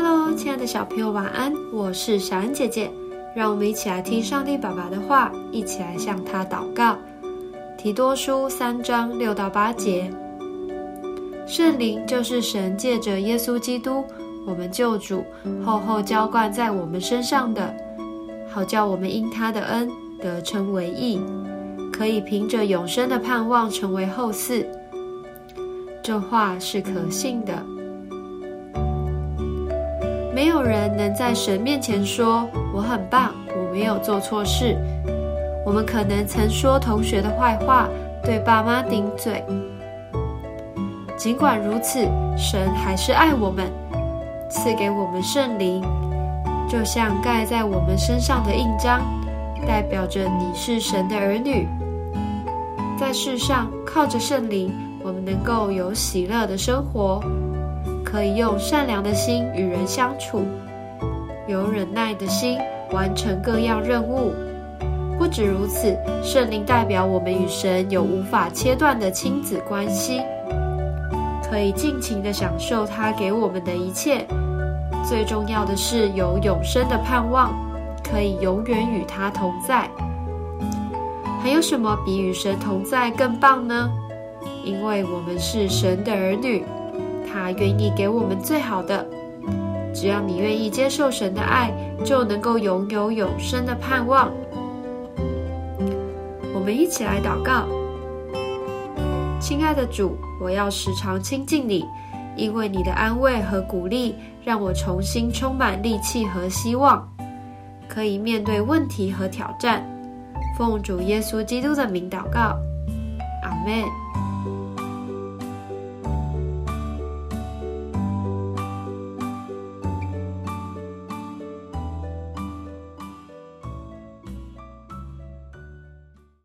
Hello，亲爱的小朋友，晚安！我是小恩姐姐，让我们一起来听上帝爸爸的话，一起来向他祷告。提多书三章六到八节，圣灵就是神借着耶稣基督，我们救主，厚厚浇灌在我们身上的，好叫我们因他的恩得称为义，可以凭着永生的盼望成为后嗣。这话是可信的。没有人能在神面前说我很棒，我没有做错事。我们可能曾说同学的坏话，对爸妈顶嘴。尽管如此，神还是爱我们，赐给我们圣灵，就像盖在我们身上的印章，代表着你是神的儿女。在世上，靠着圣灵，我们能够有喜乐的生活，可以用善良的心与人相处，有忍耐的心完成各样任务。不止如此，圣灵代表我们与神有无法切断的亲子关系，可以尽情的享受他给我们的一切。最重要的是有永生的盼望，可以永远与他同在。还有什么比与神同在更棒呢？因为我们是神的儿女，他愿意给我们最好的。只要你愿意接受神的爱，就能够拥有永生的盼望。我们一起来祷告，亲爱的主，我要时常亲近你，因为你的安慰和鼓励，让我重新充满力气和希望，可以面对问题和挑战。奉主耶稣基督的名祷告，阿门。